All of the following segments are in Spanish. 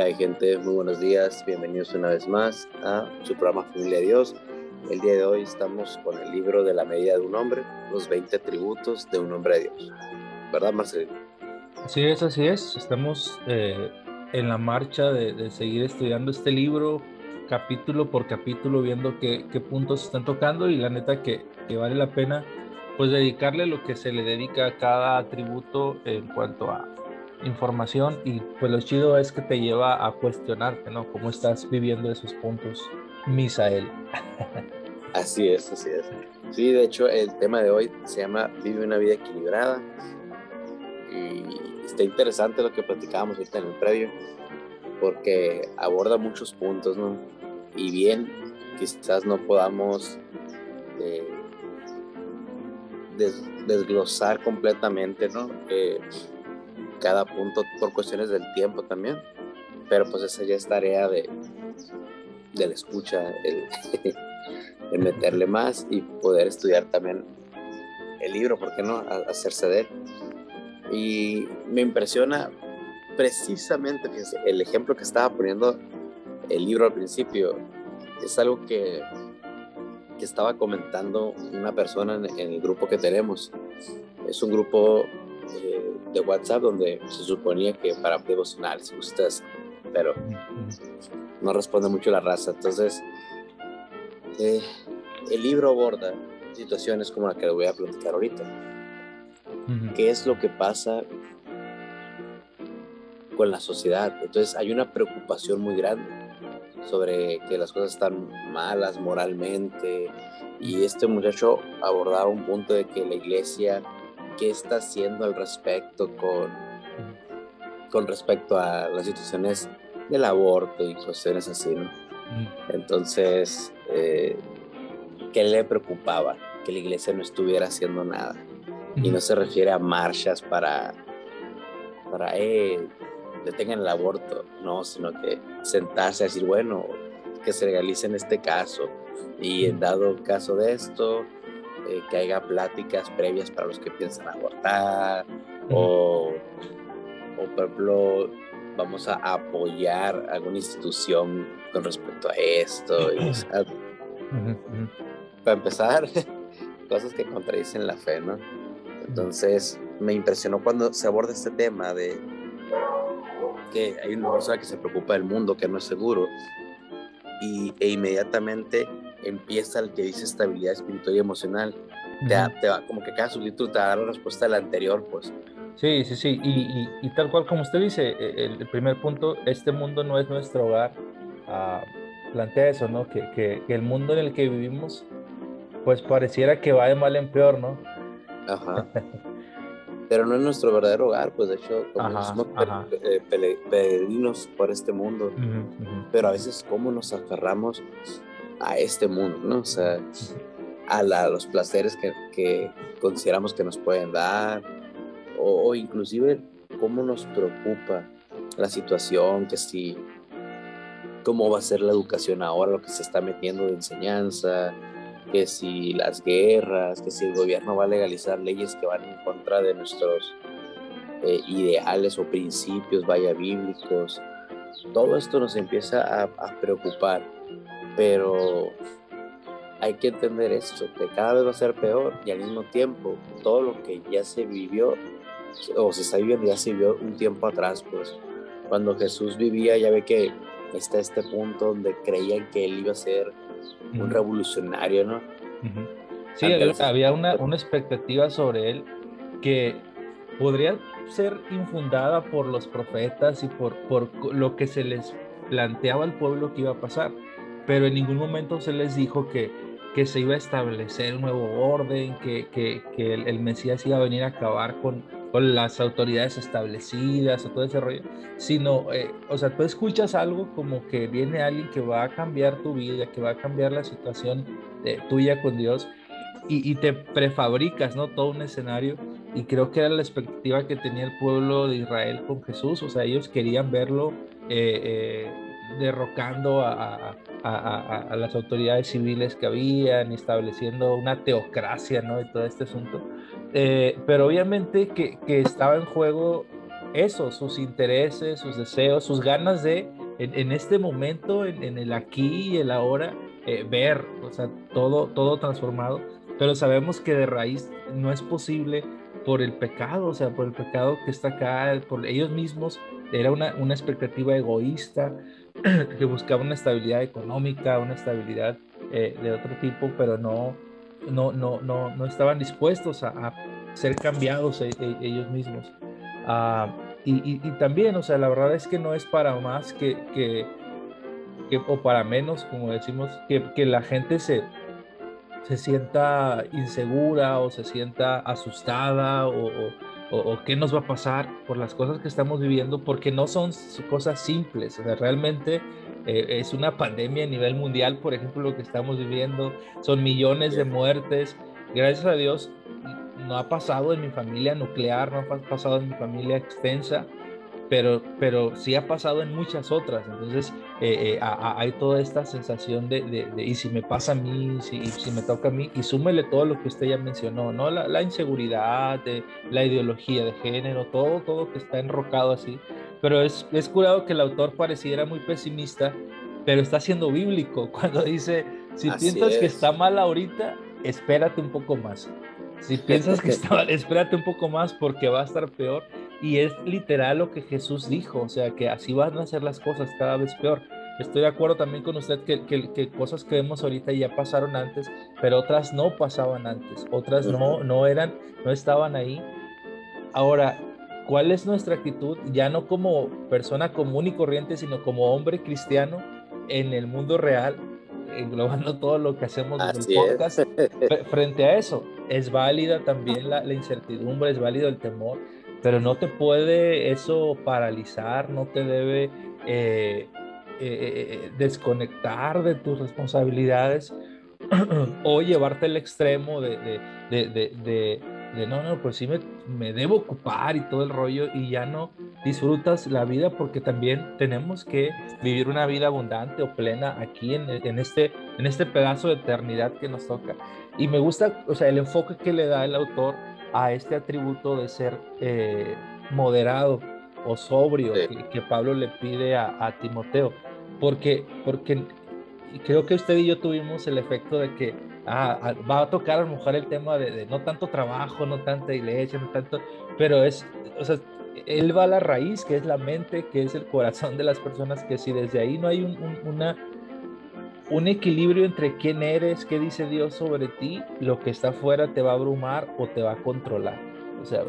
hay gente? Muy buenos días, bienvenidos una vez más a su programa Familia de Dios. El día de hoy estamos con el libro de la medida de un hombre, los 20 atributos de un hombre de Dios. ¿Verdad, Marcelino? Así es, así es. Estamos eh, en la marcha de, seguir estudiando este libro capítulo por capítulo, viendo qué, qué puntos están tocando y la neta que, que vale la pena pues dedicarle lo que se le dedica a cada atributo en cuanto a información y pues lo chido es que te lleva a cuestionarte, ¿no? ¿Cómo estás viviendo esos puntos, Misael? Así es, así es. Sí, de hecho el tema de hoy se llama Vive una vida equilibrada y está interesante lo que platicábamos ahorita en el previo porque aborda muchos puntos, ¿no? Y bien, quizás no podamos eh, desglosar completamente, ¿no? Eh, cada punto por cuestiones del tiempo también. Pero pues esa ya es tarea de, de la escucha, el, meterle más y poder estudiar también el libro, ¿por qué no? hacerse de él. Y me impresiona precisamente, el ejemplo que estaba poniendo el libro al principio es algo que, que estaba comentando una persona en, en, el grupo que tenemos. Es un grupo eh, de WhatsApp donde se suponía que para devocionales, ustedes, pero no responde mucho la raza. Entonces, eh, el libro aborda situaciones como la que le voy a platicar ahorita. ¿Qué es lo que pasa con la sociedad? Entonces, hay una preocupación muy grande sobre que las cosas están malas moralmente. Y este muchacho abordaba un punto de que la iglesia qué está haciendo al respecto con, con respecto a las situaciones del aborto y cuestiones así, ¿no? Entonces, eh, ¿qué le preocupaba? Que la iglesia no estuviera haciendo nada. Y no se refiere a marchas para, para eh, detengan el aborto, no, sino que sentarse a decir, bueno, que se legalice en este caso. Y en dado caso de esto, eh, que haya pláticas previas para los que piensan abortar o, o, por ejemplo, vamos a apoyar alguna institución con respecto a esto. Y, Para empezar, cosas que contradicen la fe, ¿no? Entonces, me impresionó cuando se aborda este tema de que hay una persona que se preocupa del mundo, que no es seguro, y, e inmediatamente empieza el que dice estabilidad espiritual y emocional. te, te, va, como que cada subtítulo te da la respuesta del anterior, pues. Sí, sí, sí. Y, y, tal cual como usted dice, e, el, primer punto, este mundo no es nuestro hogar. Uh, plantea eso, ¿no? Que, que, el mundo en el que vivimos, pues pareciera que va de mal en peor, ¿no? Ajá. Pero no es nuestro verdadero hogar, pues de hecho, como somos eh, peregrinos por este mundo. Pero a veces, ¿cómo nos aferramos a este mundo, ¿no? O sea, a, los placeres que, que, consideramos que nos pueden dar, o, inclusive cómo nos preocupa la situación, que si, cómo va a ser la educación ahora, lo que se está metiendo de enseñanza, que si las guerras, que si el gobierno va a legalizar leyes que van en contra de nuestros eh, ideales o principios, vaya bíblicos, todo esto nos empieza a, a preocupar pero hay que entender esto, que cada vez va a ser peor y al mismo tiempo todo lo que ya se vivió o se está viviendo ya se vivió un tiempo atrás, pues cuando Jesús vivía ya ve que está este punto donde creían que él iba a ser un revolucionario, ¿no? Sí, había una, una expectativa sobre él que podría ser infundada por los profetas y por, por lo que se les planteaba al pueblo que iba a pasar pero en ningún momento se les dijo que, que se iba a establecer un nuevo orden, que, que, que el, Mesías iba a venir a acabar con, con, las autoridades establecidas o todo ese rollo, sino, eh, o sea, tú escuchas algo como que viene alguien que va a cambiar tu vida, que va a cambiar la situación eh, tuya con Dios y, y, te prefabricas, ¿no? Todo un escenario y creo que era la expectativa que tenía el pueblo de Israel con Jesús, o sea, ellos querían verlo. Eh, derrocando a, a, las autoridades civiles que habían, estableciendo una teocracia, ¿no? Y todo este asunto. Eh, pero obviamente que, que, estaba en juego eso, sus intereses, sus deseos, sus ganas de, en, este momento, en, el aquí y el ahora, eh, ver, o sea, todo, todo transformado, pero sabemos que de raíz no es posible por el pecado, o sea, por el pecado que está acá, por ellos mismos, era una, una expectativa egoísta que buscaba una estabilidad económica, una estabilidad eh, de otro tipo, pero no, no, no, no, no estaban dispuestos a, ser cambiados e, e, ellos mismos. Ah, y, y, también, o sea, la verdad es que no es para más que, que, que o para menos, como decimos, que, que la gente se, se sienta insegura o se sienta asustada o, o, qué nos va a pasar por las cosas que estamos viviendo, porque no son cosas simples, o sea, realmente eh, es una pandemia a nivel mundial, por ejemplo, lo que estamos viviendo, son millones de muertes, gracias a Dios no ha pasado en mi familia nuclear, no ha pasado en mi familia extensa, pero, pero sí ha pasado en muchas otras. Entonces, eh, eh, hay toda esta sensación de, de, y si me pasa a mí, si, si me toca a mí, y súmele todo lo que usted ya mencionó, ¿no? La, la inseguridad, de, la ideología de género, todo, todo que está enrocado así. Pero es, es curado que el autor pareciera muy pesimista, pero está siendo bíblico cuando dice, si piensas que está mal ahorita, espérate un poco más. Si piensas que está mal, espérate un poco más porque va a estar peor. Y es literal lo que Jesús dijo, o sea, que así van a ser las cosas cada vez peor. Estoy de acuerdo también con usted que, que, cosas que vemos ahorita ya pasaron antes, pero otras no pasaban antes, otras no, no eran, no estaban ahí. Ahora, ¿cuál es nuestra actitud? Ya no como persona común y corriente, sino como hombre cristiano en el mundo real, englobando todo lo que hacemos en el podcast. Frente a eso, es válida también la, la incertidumbre, es válido el temor, pero no te puede eso paralizar, no te debe eh, eh, eh, desconectar de tus responsabilidades o llevarte al extremo de, de, de, de, no, no, pues sí me, me, debo ocupar y todo el rollo y ya no disfrutas la vida porque también tenemos que vivir una vida abundante o plena aquí en, en, este, en este pedazo de eternidad que nos toca. Y me gusta, o sea, el enfoque que le da el autor a este atributo de ser eh, moderado o sobrio que, Pablo le pide a, Timoteo, porque, porque creo que usted y yo tuvimos el efecto de que ah, va a tocar a lo mejor el tema de, no tanto trabajo, no tanta iglesia, no tanto, pero es, o sea, él va a la raíz, que es la mente, que es el corazón de las personas, que si desde ahí no hay una un equilibrio entre quién eres, qué dice Dios sobre ti, lo que está afuera te va a abrumar o te va a controlar. O sea,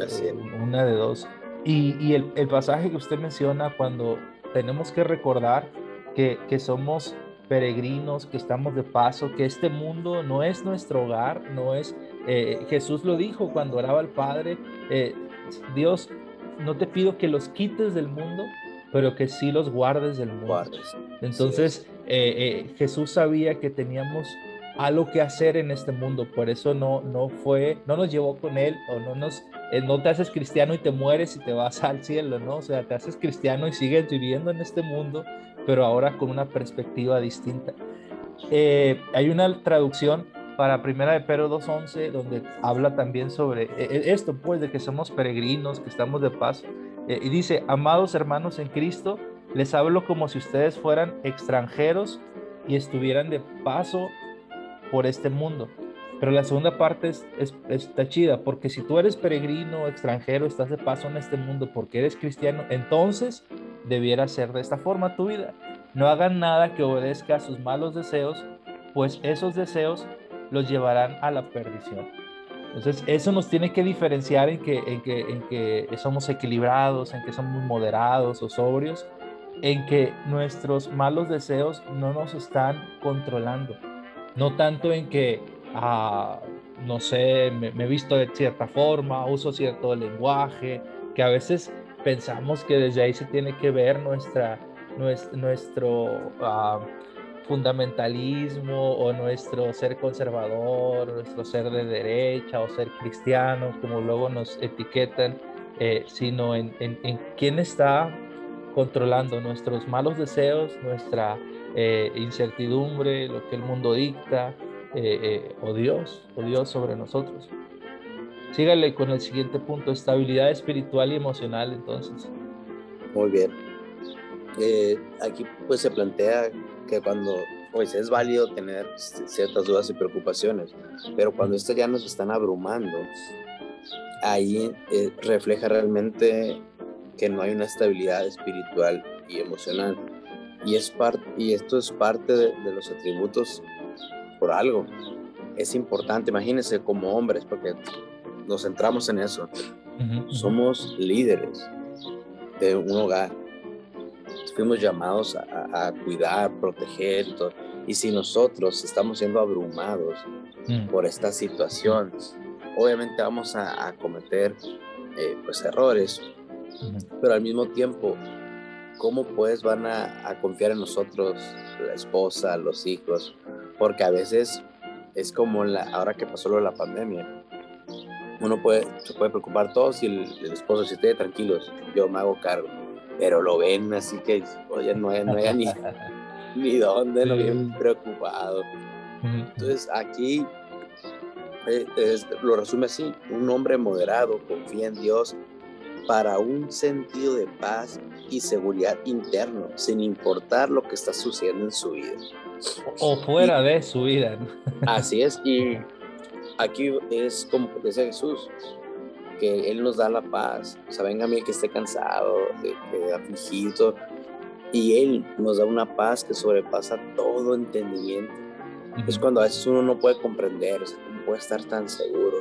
una de dos. Y, el, pasaje que usted menciona cuando tenemos que recordar que, somos peregrinos, que estamos de paso, que este mundo no es nuestro hogar, no es... Eh, Jesús lo dijo cuando oraba al Padre, eh, Dios, no te pido que los quites del mundo, pero que sí los guardes del mundo. Entonces, eh, eh, Jesús sabía que teníamos algo que hacer en este mundo, por eso no, no fue, no nos llevó con él, o no nos, eh, no te haces cristiano y te mueres y te vas al cielo, ¿no? O sea, te haces cristiano y sigues viviendo en este mundo, pero ahora con una perspectiva distinta. hay una traducción para Primera de Pedro 2.11, donde habla también sobre esto, pues, de que somos peregrinos, que estamos de paz, y dice, amados hermanos en Cristo, les hablo como si ustedes fueran extranjeros y estuvieran de paso por este mundo. Pero la segunda parte es, está chida, porque si tú eres peregrino, extranjero, estás de paso en este mundo porque eres cristiano, entonces debiera ser de esta forma tu vida. No hagan nada que obedezca a sus malos deseos, pues esos deseos los llevarán a la perdición. Entonces, eso nos tiene que diferenciar en que, en que, en que somos equilibrados, en que somos moderados o sobrios, en que nuestros malos deseos no nos están controlando. No tanto en que, ah, no sé, me, he visto de cierta forma, uso cierto lenguaje, que a veces pensamos que desde ahí se tiene que ver nuestra, nuestro, ah, fundamentalismo o nuestro ser conservador, nuestro ser de derecha o ser cristiano, como luego nos etiquetan, eh, sino en, en, en quién está controlando nuestros malos deseos, nuestra eh, incertidumbre, lo que el mundo dicta, eh, eh, o Dios, o Dios sobre nosotros. sígale con el siguiente punto, estabilidad espiritual y emocional entonces. Muy bien. Aquí pues se plantea que cuando pues es válido tener ciertas dudas y preocupaciones, pero cuando estas ya nos están abrumando, ahí refleja realmente que no hay una estabilidad espiritual y emocional. Y, es parte y esto es parte de, de, los atributos por algo. Es importante, imagínense como hombres, porque nos centramos en eso. Somos líderes de un hogar. Fuimos llamados a, a cuidar, proteger. Todo. Y si nosotros estamos siendo abrumados mm. por esta situación, obviamente vamos a, a cometer eh, pues errores, pero al mismo tiempo, ¿cómo pues van a, a, confiar en nosotros, la esposa, los hijos? Porque a veces es como la, ahora que pasó lo de la pandemia, uno puede, se puede preocupar todos y el, esposo si esté tranquilos, yo me hago cargo, pero lo ven así que, oye, no hay, no hay ni, ni dónde, lo ven preocupado. Entonces aquí eh, lo resume así, un hombre moderado confía en Dios para un sentido de paz y seguridad interno, sin importar lo que está sucediendo en su vida. O fuera de su vida. Así es, y aquí es como dice Jesús, que Él nos da la paz. O sea, venga a mí que esté cansado, afligido, y Él nos da una paz que sobrepasa todo entendimiento. Es cuando a veces uno no puede comprender, o sea, cómo puede estar tan seguro.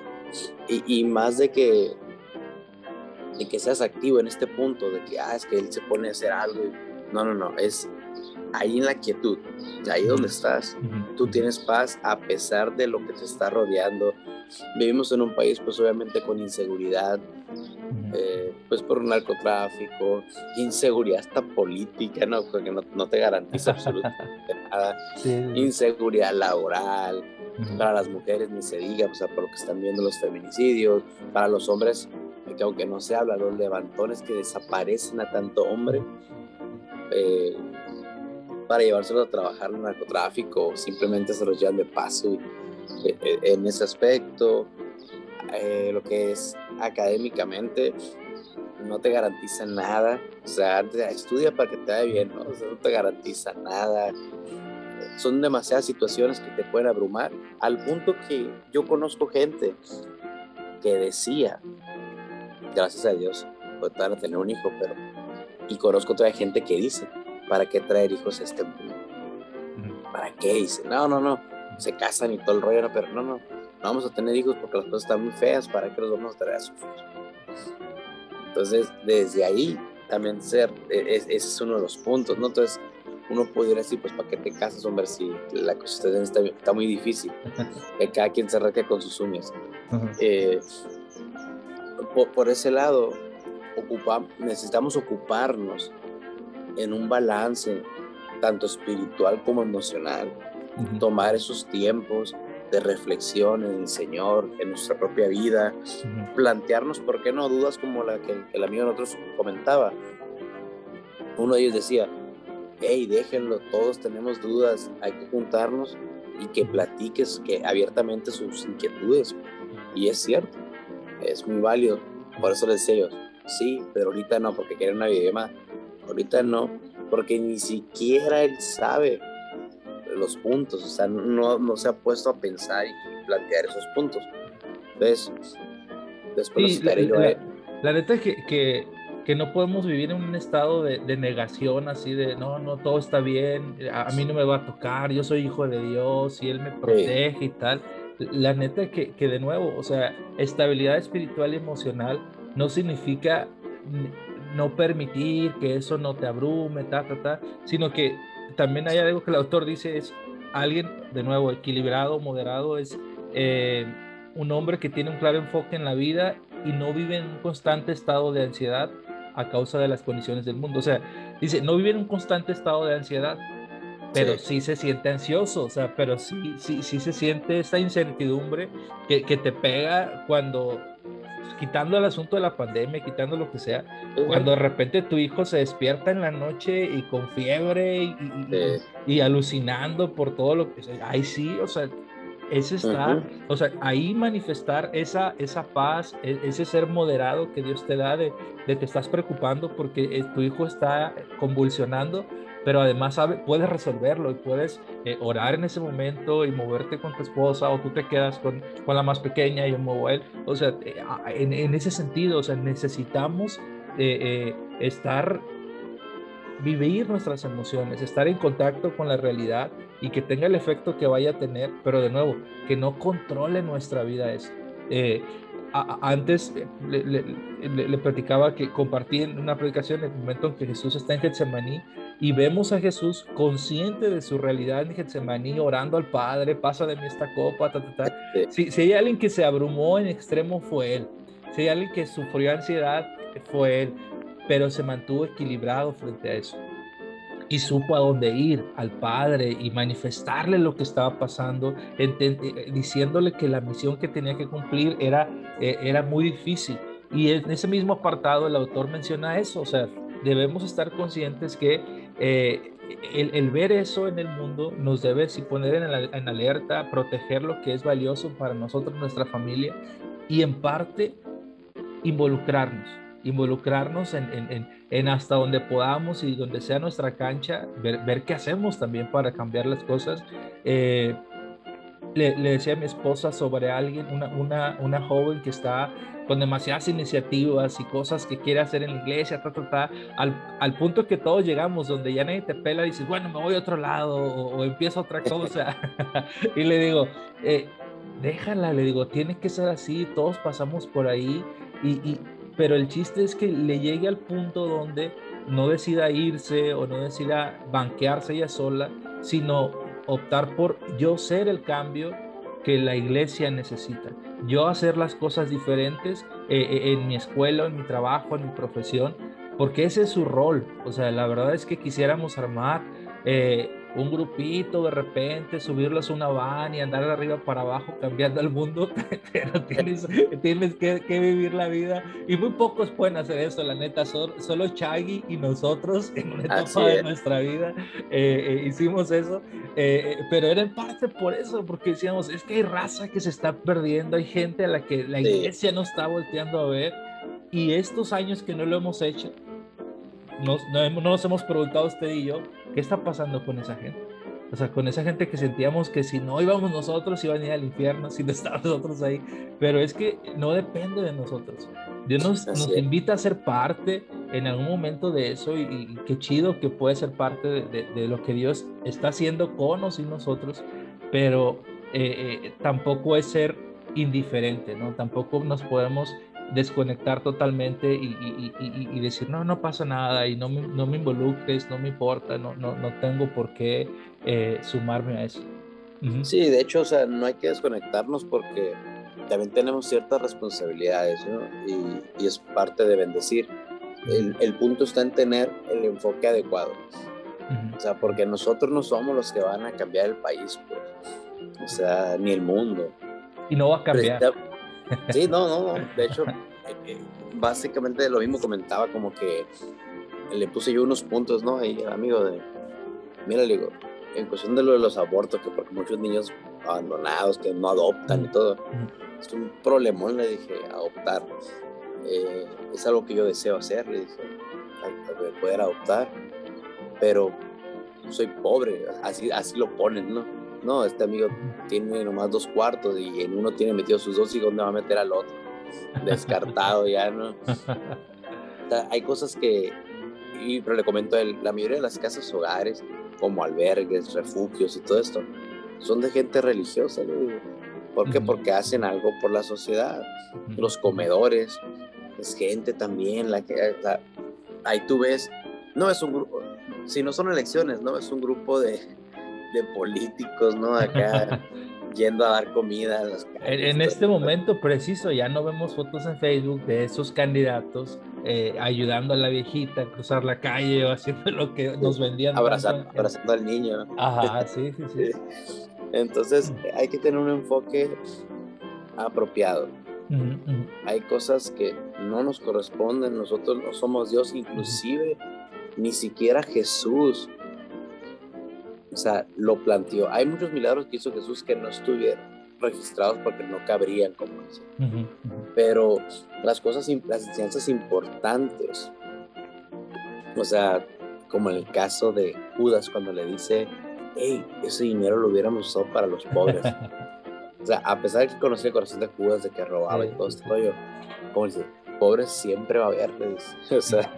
Y, y, más de que, de que seas activo en este punto, de que, ah, es que Él se pone a hacer algo. No, no, no, es ahí en la quietud, ahí donde estás, tú tienes paz a pesar de lo que te está rodeando. Vivimos en un país pues obviamente con inseguridad, eh, pues por narcotráfico, inseguridad hasta política, ¿no? Porque no, te garantiza absolutamente nada, inseguridad laboral, para las mujeres ni se diga, o sea, por lo que están viendo los feminicidios, para los hombres, que aunque no se habla, los levantones que desaparecen a tanto hombre, eh, para llevárselos a trabajar en el narcotráfico o simplemente se los llevan de paso eh, eh, en ese aspecto. Eh, lo que es académicamente no te garantiza nada. O sea, estudia para que te vaya bien, ¿no? no te garantiza nada. Son demasiadas situaciones que te pueden abrumar, al punto que yo conozco gente que decía, gracias a Dios, puede tener un hijo, pero... Y conozco otra gente que dice, ¿para qué traer hijos a este mundo? ¿Para qué? Dice, no, no, no, se casan y todo el rollo, pero no, no, no vamos a tener hijos porque las cosas están muy feas, ¿para qué los vamos a traer a sufrir? Entonces, desde ahí también ser, e, ese es uno de los puntos, ¿no? Entonces, uno pudiera decir, pues, ¿para qué te casas, hombre, si la situación está, está muy difícil? Que cada quien se arranque con sus uñas. Eh, por, por, ese lado, ocupa, necesitamos ocuparnos en un balance tanto espiritual como emocional, tomar esos tiempos de reflexión en el Señor, en nuestra propia vida, plantearnos, ¿por qué no? Dudas como la que el amigo de nosotros comentaba. Uno de ellos decía, hey, déjenlo, todos tenemos dudas, hay que juntarnos y que platiques que abiertamente sus inquietudes. Y es cierto, es muy válido. Por eso les decía yo, sí, pero ahorita no, porque quieren una videollamada ahorita no, porque ni siquiera él sabe los puntos, o sea, no, no se ha puesto a pensar y plantear esos puntos. Entonces, después la, la, neta es que, que, que, no podemos vivir en un estado de, de, negación así de, no, no, todo está bien, a, mí no me va a tocar, yo soy hijo de Dios y Él me protege y tal. La neta que, que de nuevo, o sea, estabilidad espiritual y emocional no significa no permitir que eso no te abrume, ta, ta, ta, sino que también hay algo que el autor dice es alguien, de nuevo, equilibrado, moderado, es eh, un hombre que tiene un claro enfoque en la vida y no vive en un constante estado de ansiedad a causa de las condiciones del mundo. O sea, dice, no vive en un constante estado de ansiedad, pero sí, se siente ansioso, o sea, pero sí, sí, sí se siente esa incertidumbre que, que te pega cuando quitando el asunto de la pandemia, quitando lo que sea, cuando de repente tu hijo se despierta en la noche y con fiebre y, alucinando por todo lo que ay sí, o sea, es estar, o sea, ahí manifestar esa, esa paz, e, ese ser moderado que Dios te da de, de te estás preocupando porque eh, tu hijo está convulsionando, pero además sabe, puedes resolverlo y puedes eh, orar en ese momento y moverte con tu esposa o tú te quedas con, con la más pequeña y yo muevo a él. O sea, eh, en, en, ese sentido, o sea, necesitamos eh, estar, vivir nuestras emociones, estar en contacto con la realidad y que tenga el efecto que vaya a tener, pero de nuevo, que no controle nuestra vida eso. antes le, le, le, platicaba que compartí en una predicación el momento en que Jesús está en Getsemaní y vemos a Jesús consciente de su realidad en Getsemaní, orando al Padre, pasa de mí esta copa, ta, ta, ta. Si, si, hay alguien que se abrumó en extremo fue él, si hay alguien que sufrió ansiedad fue él, pero se mantuvo equilibrado frente a eso y supo a dónde ir al Padre y manifestarle lo que estaba pasando, eh, diciéndole que la misión que tenía que cumplir era, eh, era muy difícil. Y en ese mismo apartado el autor menciona eso, o sea, debemos estar conscientes que eh, el, ver eso en el mundo nos debe sí, poner en, alerta, proteger lo que es valioso para nosotros, nuestra familia, y en parte involucrarnos, involucrarnos en, hasta donde podamos y donde sea nuestra cancha, ver, qué hacemos también para cambiar las cosas. Eh, le, decía a mi esposa sobre alguien, una, una, una joven que está con demasiadas iniciativas y cosas que quiere hacer en la iglesia, al, al, punto que todos llegamos donde ya nadie te pela y dices, bueno, me voy a otro lado o, empiezo otra cosa. y le digo, eh, déjala, le digo, tiene que ser así, todos pasamos por ahí, y, y, pero el chiste es que le llegue al punto donde no decida irse o no decida banquearse ella sola, sino optar por yo ser el cambio que la iglesia necesita. Yo hacer las cosas diferentes eh, eh, en mi escuela, en mi trabajo, en mi profesión, porque ese es su rol. O sea, la verdad es que quisiéramos armar eh, un grupito de repente, subirlos a una van y andar de arriba para abajo cambiando el mundo, pero tienes, tienes que, vivir la vida. Y muy pocos pueden hacer eso, la neta, solo, solo Chaggy y nosotros en una etapa de nuestra vida eh, eh, hicimos eso, eh, pero era en parte por eso, porque decíamos, es que hay raza que se está perdiendo, hay gente a la que la iglesia no está volteando a ver y estos años que no lo hemos hecho, nos, no, nos hemos preguntado usted y yo, ¿qué está pasando con esa gente? O sea, con esa gente que sentíamos que si no íbamos nosotros iban a ir al infierno, si no estábamos nosotros ahí. Pero es que no depende de nosotros. Dios nos, nos invita a ser parte en algún momento de eso y, qué chido que puede ser parte de, de, lo que Dios está haciendo con o sin nosotros, pero eh, eh, tampoco es ser indiferente, ¿no? Tampoco nos podemos desconectar totalmente y, decir, no, no pasa nada y no me, no me involucres, no me importa, no, no, no tengo por qué eh, sumarme a eso. Sí, de hecho, o sea, no hay que desconectarnos porque también tenemos ciertas responsabilidades, ¿no? Y, es parte de bendecir. El, el, punto está en tener el enfoque adecuado. O sea, porque nosotros no somos los que van a cambiar el país, pues. O sea, ni el mundo. Y no va a cambiar. Sí, no, no, De hecho, eh, eh, básicamente lo mismo comentaba, como que le puse yo unos puntos, ¿no? Ahí, amigo de. Mira, le digo, en cuestión de lo de los abortos, que porque muchos niños abandonados, que no adoptan y todo, es un problemón, le dije, adoptar. Eh, es algo que yo deseo hacer, le dije, poder adoptar, pero soy pobre, así, así lo ponen, ¿no? No, este amigo tiene nomás dos cuartos y en uno tiene metido sus dos hijos, ¿dónde va a meter al otro? Descartado ya, ¿no? hay cosas que, y, pero le comento él, la mayoría de las casas hogares, como albergues, refugios y todo esto, son de gente religiosa, ¿no? ¿Por qué? Porque hacen algo por la sociedad. Los comedores, es gente también, la que, ahí tú ves, no es un grupo, si no son elecciones, ¿no? Es un grupo de, de políticos, ¿no? Acá yendo a dar comida a las En, este momento preciso, ya no vemos fotos en Facebook de esos candidatos eh, ayudando a la viejita a cruzar la calle o haciendo lo que nos vendían. abrazando al niño. Ajá, sí, sí, sí. Entonces hay que tener un enfoque apropiado. Hay cosas que no nos corresponden, nosotros no somos Dios, inclusive ni siquiera Jesús o sea, lo planteó. Hay muchos milagros que hizo Jesús que no estuvieron. registrados porque no cabrían como Pero las cosas, las enseñanzas importantes, o sea, como en el caso de Judas cuando le dice, hey, ese dinero lo hubiéramos usado para los pobres. o sea, a pesar de que conocía el corazón de Judas, de que robaba y todo este rollo, como dice, pobres siempre va a haber. O sea,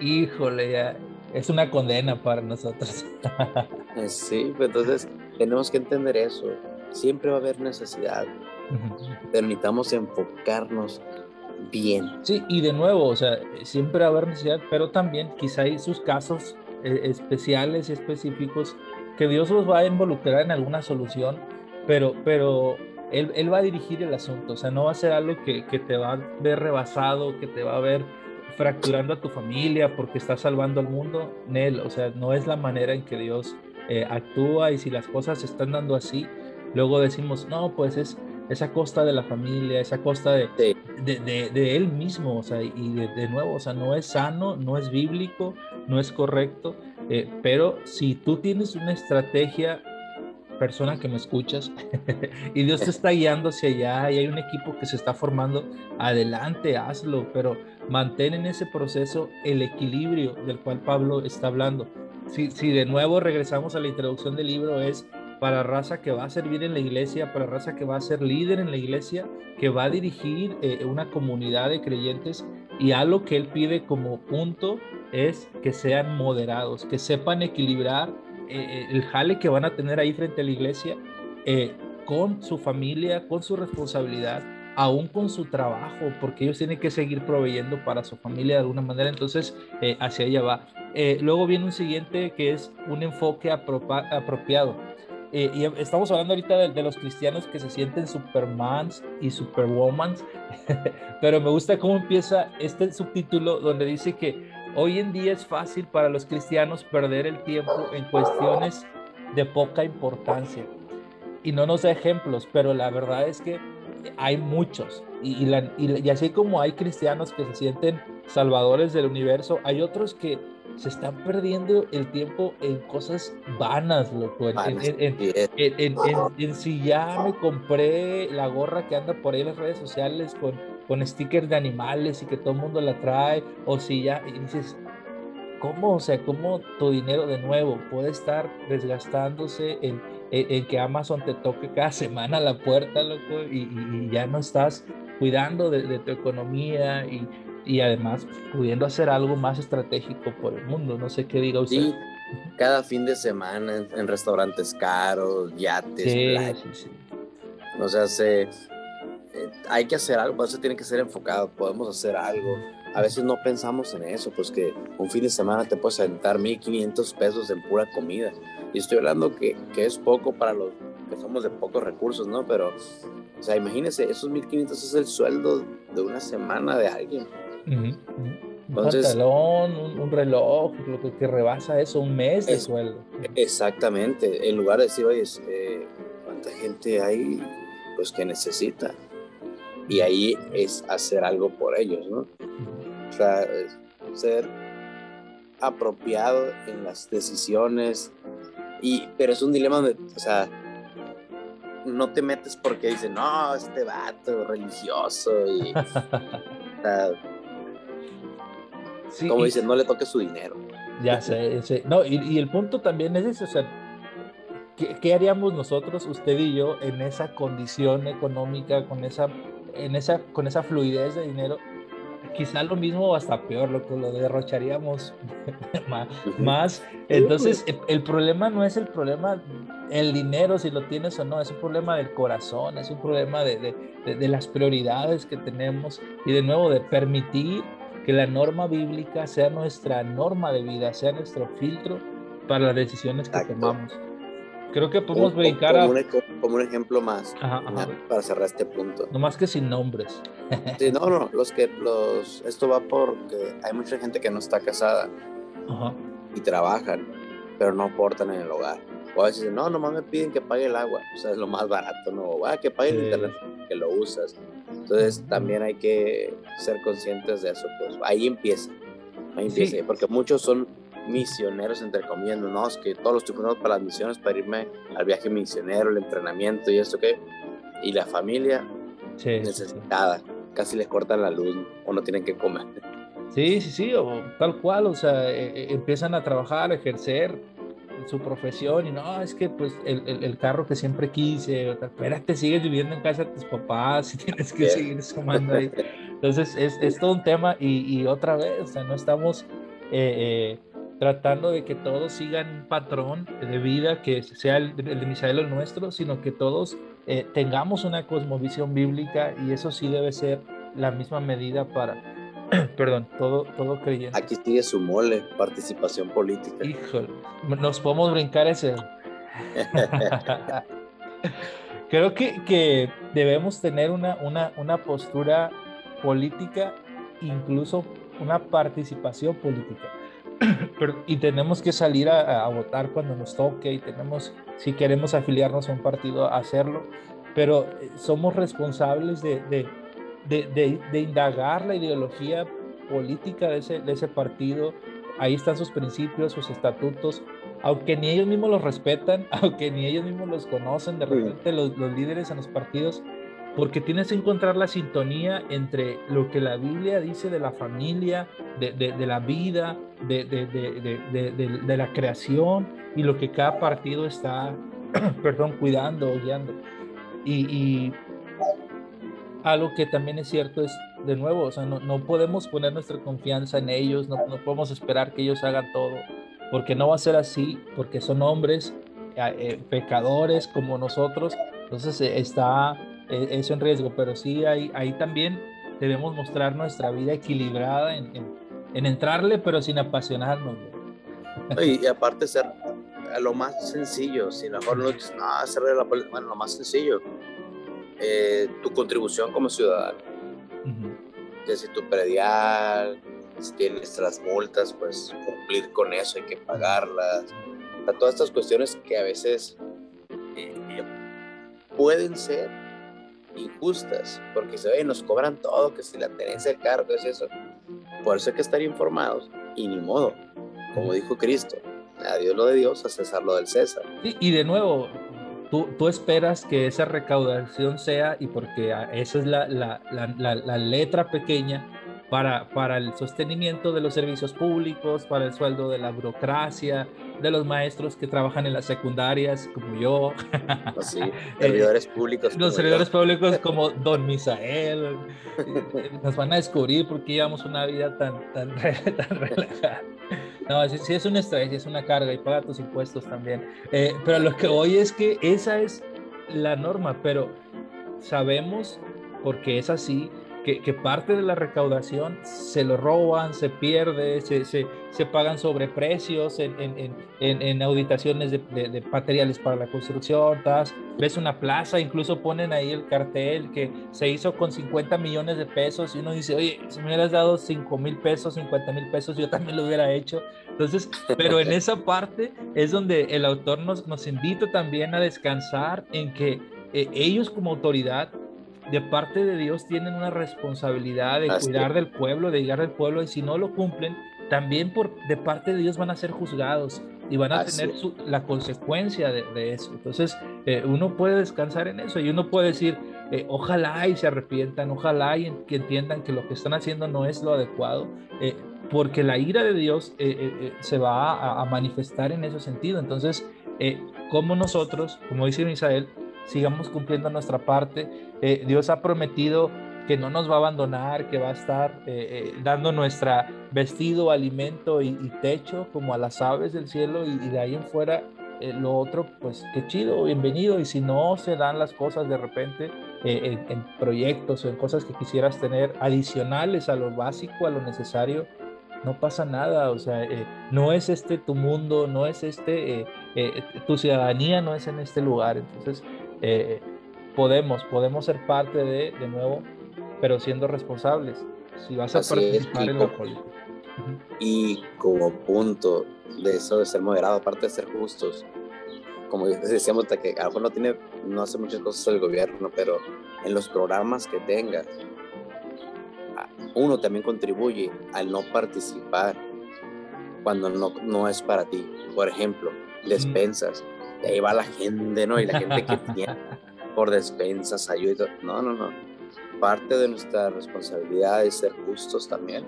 híjole, ya es una condena para nosotros. sí, pues entonces tenemos que entender eso. Siempre va a haber necesidad, pero necesitamos enfocarnos bien. Sí, y de nuevo, o sea, siempre va a haber necesidad, pero también quizá hay sus casos eh, especiales y específicos que Dios los va a involucrar en alguna solución, pero, pero él, él, va a dirigir el asunto, o sea, no va a ser algo que, que, te va a ver rebasado, que te va a ver fracturando a tu familia porque está salvando al mundo, Nel, o sea, no es la manera en que Dios eh, actúa y si las cosas se están dando así, luego decimos, no, pues es esa costa de la familia, esa costa de, de, de, él mismo, o sea, y de, nuevo, o sea, no es sano, no es bíblico, no es correcto, eh, pero si tú tienes una estrategia, persona que me escuchas, y Dios te está guiando hacia allá y hay un equipo que se está formando, adelante, hazlo, pero mantén en ese proceso el equilibrio del cual Pablo está hablando. Si, si de nuevo regresamos a la introducción del libro, es para raza que va a servir en la iglesia, para raza que va a ser líder en la iglesia, que va a dirigir eh, una comunidad de creyentes y algo que él pide como punto es que sean moderados, que sepan equilibrar eh, eh, el jale que van a tener ahí frente a la iglesia con su familia, con su responsabilidad, aún con su trabajo, porque ellos tienen que seguir proveyendo para su familia de alguna manera, entonces hacia allá va. luego viene un siguiente que es un enfoque apropiado eh, y estamos hablando ahorita de, los cristianos que se sienten supermans y superwomans, pero me gusta cómo empieza este subtítulo donde dice que hoy en día es fácil para los cristianos perder el tiempo en cuestiones de poca importancia. Y no nos da ejemplos, pero la verdad es que hay muchos. Y, y así como hay cristianos que se sienten salvadores del universo, hay otros que se están perdiendo el tiempo en cosas vanas, loco. En, si ya me compré la gorra que anda por ahí en las redes sociales con, con stickers de animales y que todo el mundo la trae, o si ya, y dices, ¿cómo? O sea, ¿cómo tu dinero de nuevo puede estar desgastándose en, que Amazon te toque cada semana la puerta, loco, y, ya no estás cuidando de, de tu economía y y además pudiendo hacer algo más estratégico por el mundo. No sé qué diga usted. Sí, cada fin de semana en, restaurantes caros, yates, sí, sí, O sea, se, eh, hay que hacer algo, eso tiene que ser enfocado, podemos hacer algo. A veces no pensamos en eso, pues que un fin de semana te puedes sentar 1.500 pesos en pura comida. Y estoy hablando que, que es poco para los que somos de pocos recursos, ¿no? Pero, o sea, imagínese, esos 1.500 es el sueldo de una semana de alguien un pantalón, un, reloj, lo que, que, rebasa eso, un mes de sueldo. Exactamente, en lugar de decir, oye, eh, ¿cuánta gente hay pues que necesita? Y ahí es hacer algo por ellos, ¿no? O sea, ser apropiado en las decisiones, y, pero es un dilema donde, o sea, no te metes porque dicen, no, este vato religioso y... Como dicen, no le toque su dinero. Ya sé, No, y, el punto también es ese, o sea, ¿qué, haríamos nosotros, usted y yo, en esa condición económica, con esa, en esa, con esa fluidez de dinero? Quizá lo mismo o hasta peor, lo que lo derrocharíamos más. Entonces, el, problema no es el problema, el dinero, si lo tienes o no, es un problema del corazón, es un problema de, de, de las prioridades que tenemos y de nuevo de permitir que la norma bíblica sea nuestra norma de vida, sea nuestro filtro para las decisiones que tomamos. Creo que podemos brincar como, a... como un ejemplo más para cerrar este punto. No más que sin nombres. sí, no, no, los que los esto va porque hay mucha gente que no está casada y trabajan, pero no aportan en el hogar. O a veces no, nomás me piden que pague el agua, o sea, es lo más barato, no, ah, que pague el internet que lo usas. Entonces también hay que ser conscientes de eso, pues ahí empieza, ahí empieza, porque muchos son misioneros, entre comillas, no, es que todos los estoy para las misiones, para irme al viaje misionero, el entrenamiento y esto que, y la familia necesitada. Casi les cortan la luz o no tienen que comer. Sí, sí, sí, o tal cual, o sea, e, e, empiezan a trabajar, a ejercer su profesión y no, es que pues el, el, carro que siempre quise, espérate, sigues viviendo en casa de tus papás y tienes que seguir sumando ahí. Entonces es, es, todo un tema y, y, otra vez, o sea, no estamos eh, eh, tratando de que todos sigan un patrón de vida que sea el, el de Misael o el nuestro, sino que todos eh, tengamos una cosmovisión bíblica y eso sí debe ser la misma medida para, perdón, todo, todo creyente. Aquí sigue su mole, participación política. Híjole, nos podemos brincar ese. Creo que, que debemos tener una, una, una postura política, incluso una participación política. y tenemos que salir a, votar cuando nos toque y tenemos, si queremos afiliarnos a un partido, hacerlo, pero eh, somos responsables de, de, de, de indagar la ideología política de ese, de ese partido. Ahí están sus principios, sus estatutos, aunque ni ellos mismos los respetan, aunque ni ellos mismos los conocen, de repente los, los líderes en los partidos porque tienes que encontrar la sintonía entre lo que la Biblia dice de la familia, de, de, la vida, de, de, la creación y lo que cada partido está, perdón, cuidando o guiando. Y, y, algo que también es cierto es, de nuevo, o sea, no, no podemos poner nuestra confianza en ellos, no, no, podemos esperar que ellos hagan todo, porque no va a ser así, porque son hombres, eh, eh, pecadores como nosotros, entonces eh, está eso en riesgo, pero sí ahí, ahí también debemos mostrar nuestra vida equilibrada en, en, entrarle, pero sin apasionarnos. Y, aparte ser lo más sencillo, si mejor no, no hacer la bueno, lo más sencillo, eh, tu contribución como ciudadano. Que si tu predial, si tienes las multas, pues cumplir con eso, hay que pagarlas. todas estas cuestiones que a veces eh, pueden ser injustas, porque se ve, nos cobran todo, que si la tenencia del cargo es eso. Por eso hay que estar informados y ni modo, como dijo Cristo, a Dios lo de Dios, a César lo del César. y de nuevo, tú, tú, esperas que esa recaudación sea, y porque esa es la, la, la, la letra pequeña, para, para el sostenimiento de los servicios públicos, para el sueldo de la burocracia, de los maestros que trabajan en las secundarias, como yo. Sí, servidores públicos. Los servidores públicos como Don Misael. Nos van a descubrir porque llevamos una vida tan, tan, tan relajada. No, sí, es un estrés, es una carga y paga tus impuestos también. Eh, pero lo que hoy es que esa es la norma, pero sabemos, porque es así, que, parte de la recaudación se lo roban, se pierde, se, se, se pagan sobreprecios en, en, en, en auditaciones de, de, materiales para la construcción, ves una plaza, incluso ponen ahí el cartel que se hizo con 50 millones de pesos y uno dice, oye, si me hubieras dado 5 mil pesos, 50 mil pesos, yo también lo hubiera hecho. Entonces, pero en esa parte es donde el autor nos, nos invita también a descansar en que eh, ellos como autoridad de parte de Dios tienen una responsabilidad de cuidar del pueblo, de llegar al pueblo, y si no lo cumplen, también por, de parte de Dios van a ser juzgados y van a tener la consecuencia de, eso. Entonces, eh, uno puede descansar en eso y uno puede decir, eh, ojalá y se arrepientan, ojalá y que entiendan que lo que están haciendo no es lo adecuado, eh, porque la ira de Dios se va a, a, manifestar en ese sentido. Entonces, como nosotros, como dice Misael, sigamos cumpliendo nuestra parte. Eh, Dios ha prometido que no nos va a abandonar, que va a estar eh, eh, dando nuestra vestido, alimento y, techo como a las aves del cielo y, de ahí en fuera lo otro, pues qué chido, bienvenido. Y si no se dan las cosas de repente en, en, proyectos o en cosas que quisieras tener adicionales a lo básico, a lo necesario, no pasa nada, o sea, no es este tu mundo, no es este, tu ciudadanía no es en este lugar, entonces eh, podemos, podemos ser parte de, de nuevo, pero siendo responsables. Si vas a participar en la política. Y como punto de eso de ser moderado, aparte de ser justos, como decíamos, que a lo mejor no tiene, no hace muchas cosas el gobierno, pero en los programas que tenga, uno también contribuye al no participar cuando no, no es para ti. Por ejemplo, despensas y ahí va la gente, ¿no? Y la gente que tiene. por despensas, ayuda. No, no, no. Parte de nuestra responsabilidad es ser justos también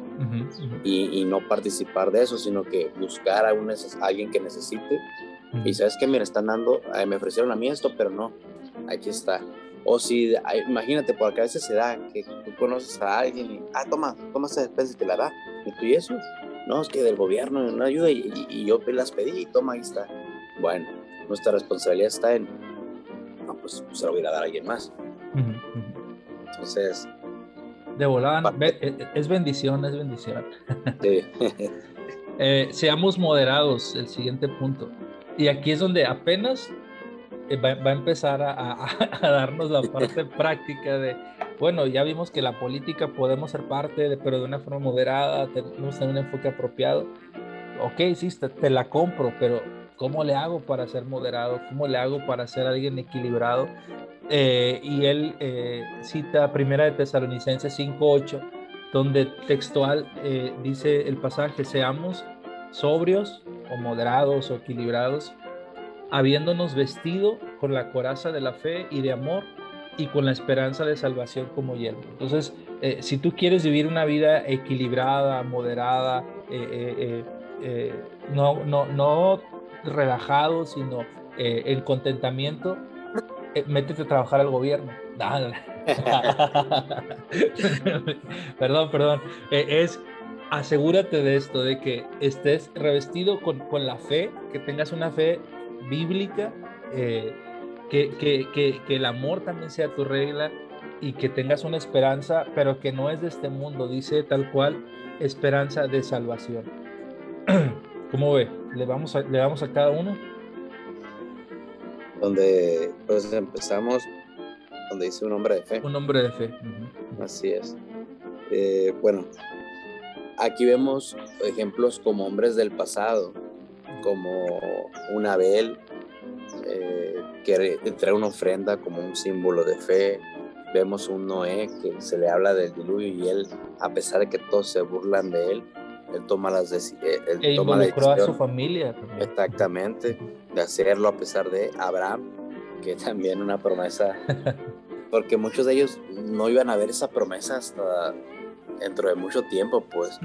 Y, no participar de eso, sino que buscar a, un, alguien que necesite. Y sabes que, mira, están dando, me ofrecieron a mí esto, pero no, aquí está. O si, imagínate, porque a veces se da que tú conoces a alguien y, ah, toma, toma esa despensa y te la da. ¿Y tú y eso? No, es que del gobierno no ayuda y, y, yo las pedí y toma, ahí está. Bueno, nuestra responsabilidad está en, no, pues se lo voy a dar a alguien más. Entonces... De volada, e, e, es bendición, es bendición. Sí. Eh, seamos moderados, el siguiente punto. Y aquí es donde apenas eh, va, a empezar a, darnos la parte práctica de, bueno, ya vimos que la política podemos ser parte, de, pero de una forma moderada, tenemos un enfoque apropiado. Ok, sí, te, la compro, pero ¿cómo le hago para ser moderado? ¿Cómo le hago para ser alguien equilibrado? Eh, y él eh, cita Primera de Tesalonicenses 5.8, donde textual dice el pasaje, seamos sobrios o moderados o equilibrados habiéndonos vestido con la coraza de la fe y de amor y con la esperanza de salvación como yelmo. Entonces, eh, si tú quieres vivir una vida equilibrada, moderada, eh, eh, no, no, no relajado, sino en contentamiento, métete a trabajar al gobierno. perdón, perdón. es asegúrate de esto, de que estés revestido con, con la fe, que tengas una fe bíblica, eh, que, que, que, el amor también sea tu regla y que tengas una esperanza, pero que no es de este mundo, dice tal cual, esperanza de salvación. ¿Cómo ve? ¿Le vamos a, le damos a cada uno? Donde pues empezamos, donde dice un hombre de fe. Un hombre de fe. Así es. Eh, bueno, aquí vemos ejemplos como hombres del pasado, como un Abel eh, que trae una ofrenda como un símbolo de fe. Vemos un Noé que se le habla del diluvio y él, a pesar de que todos se burlan de él, él toma las decisiones. E toma a su familia. Exactamente, de hacerlo a pesar de Abraham, que también una promesa, porque muchos de ellos no iban a ver esa promesa hasta dentro de mucho tiempo, pues.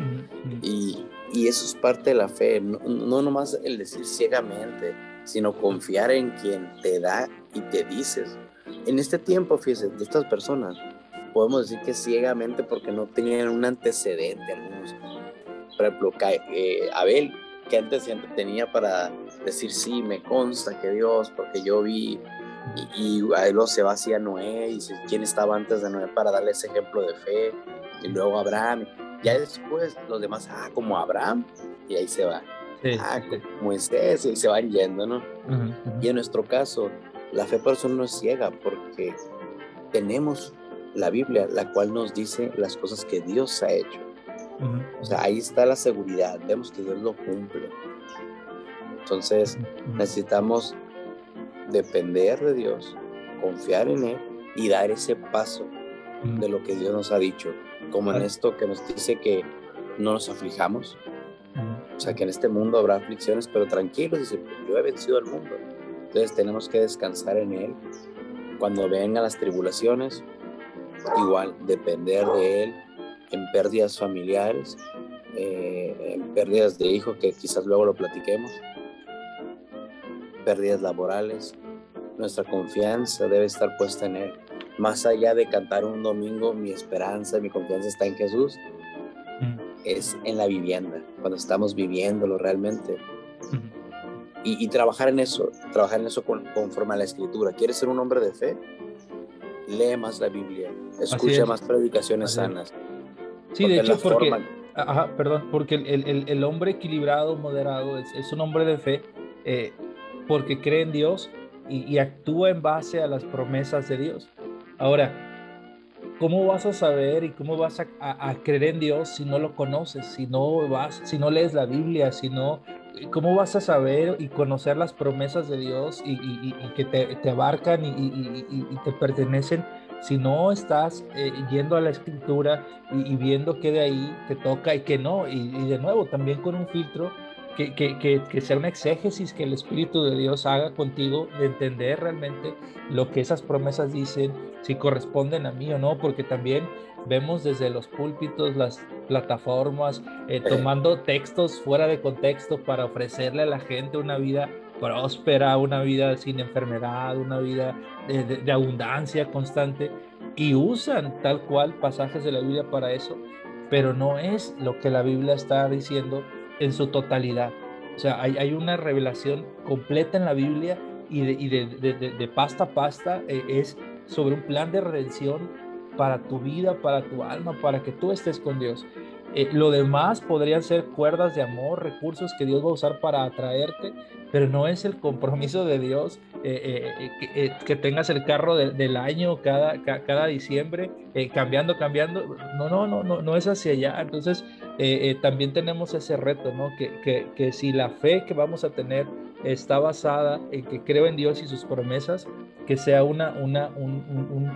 Y, y, eso es parte de la fe, no, no nomás el decir ciegamente, sino confiar en quien te da y te dices. En este tiempo, fíjese, de estas personas, podemos decir que ciegamente porque no tenían un antecedente algunos. Por ejemplo, eh, Abel, ¿qué antecedente tenía para decir, sí, me consta que Dios, porque yo vi, y, y luego se va hacia Noé, y quién estaba antes de Noé para darle ese ejemplo de fe, y luego Abraham, ya después los demás, ah, como Abraham, y ahí se va. ah, como Moisés, y se van yendo, ¿no? Y en nuestro caso, la fe por eso no es ciega, porque tenemos la Biblia, la cual nos dice las cosas que Dios ha hecho. O sea, ahí está la seguridad, vemos que Dios lo cumple. Entonces, necesitamos depender de Dios, confiar en Él y dar ese paso de lo que Dios nos ha dicho como en esto que nos dice que no nos aflijamos. O sea, que en este mundo habrá aflicciones, pero tranquilos, dice, pues yo he vencido al mundo. Entonces tenemos que descansar en Él. Cuando vengan las tribulaciones, igual, depender de Él en pérdidas familiares, eh, en pérdidas de hijos, que quizás luego lo platiquemos, pérdidas laborales. Nuestra confianza debe estar puesta en Él más allá de cantar un domingo, mi esperanza, mi confianza está en Jesús, mm. es en la vivienda, cuando estamos viviéndolo realmente. y, trabajar en eso, trabajar en eso conforme a la escritura. ¿Quieres ser un hombre de fe? Lee más la Biblia, escucha más predicaciones sanas. Sí, de hecho, porque, ajá, perdón, porque el, el, el, hombre equilibrado, moderado, es, es un hombre de fe eh, porque cree en Dios y, y, actúa en base a las promesas de Dios. Ahora, ¿cómo vas a saber y cómo vas a, creer en Dios si no lo conoces, si no vas, si no lees la Biblia, si no, cómo vas a saber y conocer las promesas de Dios y, que te, abarcan y, te pertenecen si no estás eh, yendo a la escritura y, viendo que de ahí te toca y que no? Y, de nuevo, también con un filtro que, que, que, sea una exégesis que el Espíritu de Dios haga contigo de entender realmente lo que esas promesas dicen, si corresponden a mí o no, porque también vemos desde los púlpitos, las plataformas, eh, tomando textos fuera de contexto para ofrecerle a la gente una vida próspera, una vida sin enfermedad, una vida de, de abundancia constante, y usan tal cual pasajes de la Biblia para eso, pero no es lo que la Biblia está diciendo en su totalidad. O sea, hay, hay una revelación completa en la Biblia y de, y de, de, pasta a pasta eh, es sobre un plan de redención para tu vida, para tu alma, para que tú estés con Dios. Eh, lo demás podrían ser cuerdas de amor, recursos que Dios va a usar para atraerte, pero no es el compromiso de Dios eh, eh, que, tengas el carro del año cada, diciembre, cambiando, cambiando. No, no, no, no, no es hacia allá. Entonces, también tenemos ese reto, ¿no? Que, si la fe que vamos a tener está basada en que creo en Dios y sus promesas, que sea una, una, un un,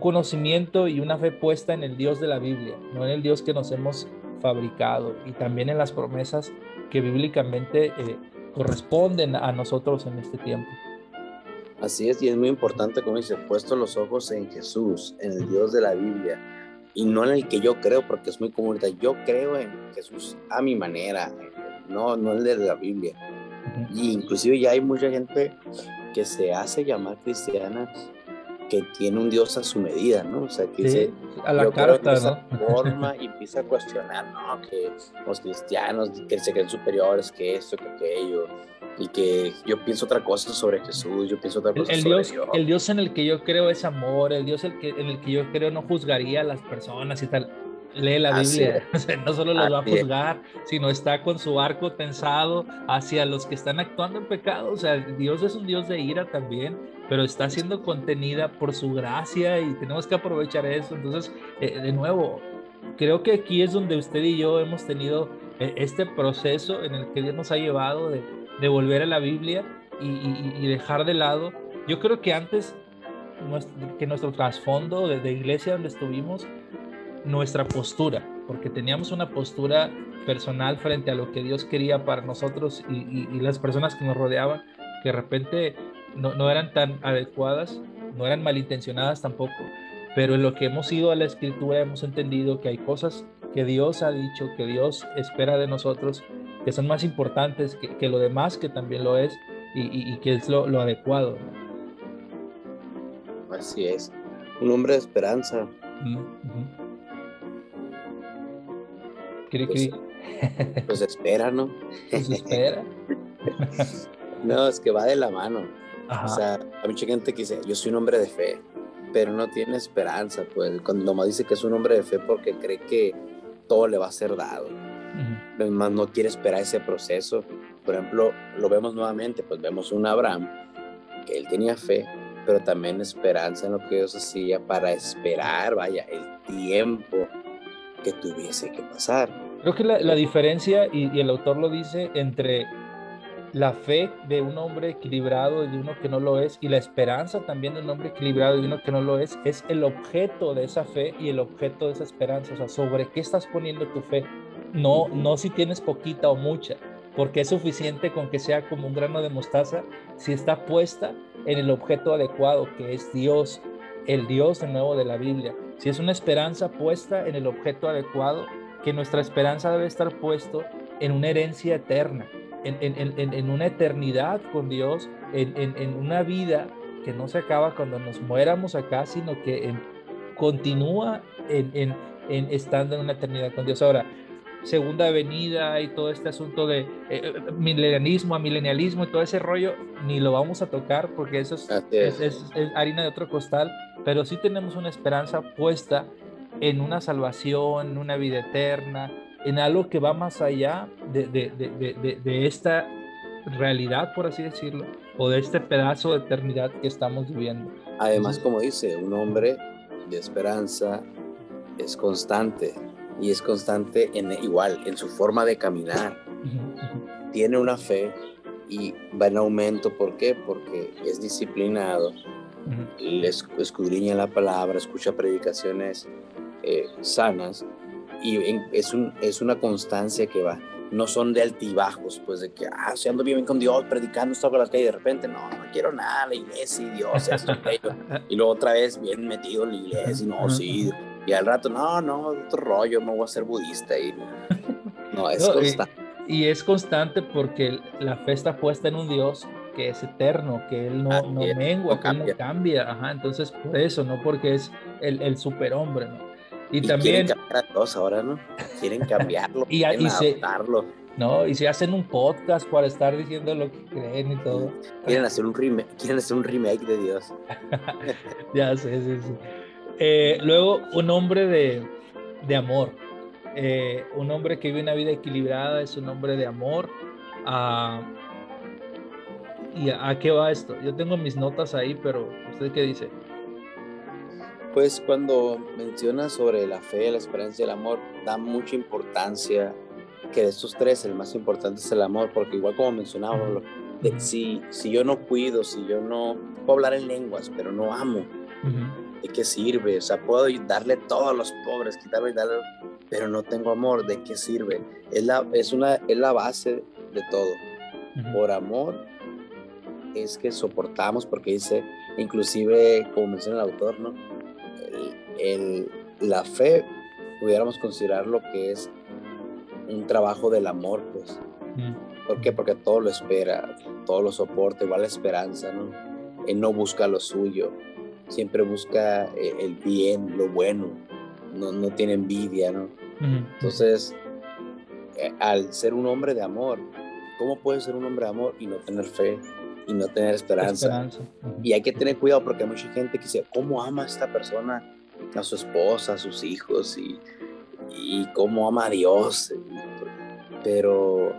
conocimiento y una fe puesta en el Dios de la Biblia, no en el Dios que nos hemos fabricado y también en las promesas que bíblicamente eh, corresponden a nosotros en este tiempo. Así es, y es muy importante, como dice, puesto los ojos en Jesús, en el Dios de la Biblia, y no en el que yo creo, porque es muy común, yo creo en Jesús a mi manera, no, no el de la Biblia. Y inclusive ya hay mucha gente que se hace llamar cristiana que tiene un Dios a su medida, ¿no? O sea, que dice, a la carta, ¿no? forma y empieza a cuestionar, ¿no? Que los cristianos que se creen superiores, que esto, que aquello, y que yo pienso otra cosa sobre Jesús, yo pienso otra cosa el, sobre Dios, El Dios en el que yo creo es amor, el Dios el que, en el que yo creo no juzgaría a las personas y tal lee la Biblia, no solo los va a juzgar, sino está con su arco tensado hacia los que están actuando en pecado. O sea, Dios es un Dios de ira también, pero está siendo contenida por su gracia y tenemos que aprovechar eso. Entonces, eh, de nuevo, creo que aquí es donde usted y yo hemos tenido eh, este proceso en el que Dios nos ha llevado de, de volver a la Biblia y, dejar de lado. Yo creo que antes que nuestro trasfondo de, de iglesia donde estuvimos, nuestra postura, porque teníamos una postura personal frente a lo que Dios quería para nosotros y, las personas que nos rodeaban, que de repente no, eran tan adecuadas, no eran malintencionadas tampoco, pero en lo que hemos ido a la escritura hemos entendido que hay cosas que Dios ha dicho, que Dios espera de nosotros, que son más importantes que, lo demás, que también lo es, y, que es lo, adecuado. Así es, un hombre de esperanza. Pues, pues, espera, ¿no? Pues espera. no, es que va de la mano. O sea, hay mucha gente que dice, yo soy un hombre de fe, pero no tiene esperanza, pues cuando nomás dice que es un hombre de fe porque cree que todo le va a ser dado. Más no quiere esperar ese proceso. Por ejemplo, lo vemos nuevamente, pues vemos un Abraham que él tenía fe, pero también esperanza en lo que Dios hacía para esperar, vaya, el tiempo que tuviese que pasar. Creo que la, diferencia, y, el autor lo dice, entre la fe de un hombre equilibrado y de uno que no lo es, y la esperanza también de un hombre equilibrado y de uno que no lo es, es el objeto de esa fe y el objeto de esa esperanza. O sea, sobre qué estás poniendo tu fe. No, no si tienes poquita o mucha, porque es suficiente con que sea como un grano de mostaza si está puesta en el objeto adecuado, que es Dios, el Dios de nuevo de la Biblia si es una esperanza puesta en el objeto adecuado, que nuestra esperanza debe estar puesto en una herencia eterna, en, una eternidad con Dios, en, una vida que no se acaba cuando nos muéramos acá, sino que continúa en, estando en una eternidad con Dios. Ahora, segunda venida y todo este asunto de eh, eh, milenialismo a milenialismo y todo ese rollo, ni lo vamos a tocar porque eso es, es, harina de otro costal, pero sí tenemos una esperanza puesta en una salvación, en una vida eterna, en algo que va más allá de, de, de, de esta realidad, por así decirlo, o de este pedazo de eternidad que estamos viviendo. Además, como dice, un hombre de esperanza es constante, y es constante en igual, en su forma de caminar. Tiene una fe y va en aumento. ¿Por qué? Porque es disciplinado, escudriña la palabra, escucha predicaciones eh, sanas y es, un, es una constancia que va. no son de altibajos, pues de que, ah, si ando bien con Dios, predicando, estoy por las calles, y de repente, no, no quiero nada, la iglesia y Dios, esto, y luego otra vez bien metido en la iglesia, y no, sí, y al rato, no, no, otro rollo, me voy a ser budista, y no, es constante. Y, es constante porque la fe está puesta en un Dios que es eterno, que Él no, no mengua, que no cambia, ajá, entonces por eso, no porque es el, el superhombre, ¿no? Y, también... Quieren cambiar a todos ahora, ¿no? Quieren cambiarlo, y, quieren y adaptarlo. no, y se hacen un podcast para estar diciendo lo que creen y todo. Quieren hacer un remake, quieren hacer un remake de Dios. ya sé, sí, sí. Eh, luego, un hombre de, de amor. Eh, un hombre que vive una vida equilibrada es un hombre de amor. Ah, ¿Y a, qué va esto? Yo tengo mis notas ahí, pero ¿usted qué dice? Pues cuando menciona sobre la fe, la esperanza y el amor, da mucha importancia que de estos tres el más importante es el amor, porque igual como mencionaba, si, si yo no cuido, si yo no puedo hablar en lenguas, pero no amo, ¿de qué sirve? O sea, puedo darle todo a los pobres, quitarle y darle, pero no tengo amor, ¿de qué sirve? Es la, es una, es la base de todo. Por amor es que soportamos, porque dice, inclusive, como menciona el autor, ¿no? el, la fe pudiéramos considerar lo que es un trabajo del amor, pues. ¿Por qué? Porque todo lo espera, todo lo soporta, igual la esperanza, ¿no? Él no busca lo suyo, siempre busca eh, el bien, lo bueno, no, no tiene envidia, ¿no? Entonces, eh, al ser un hombre de amor, ¿cómo puede ser un hombre de amor y no tener fe y no tener esperanza? Y hay que tener cuidado porque hay mucha gente que dice, ¿cómo ama a esta persona? a su esposa, a sus hijos y, y cómo ama a Dios. Pero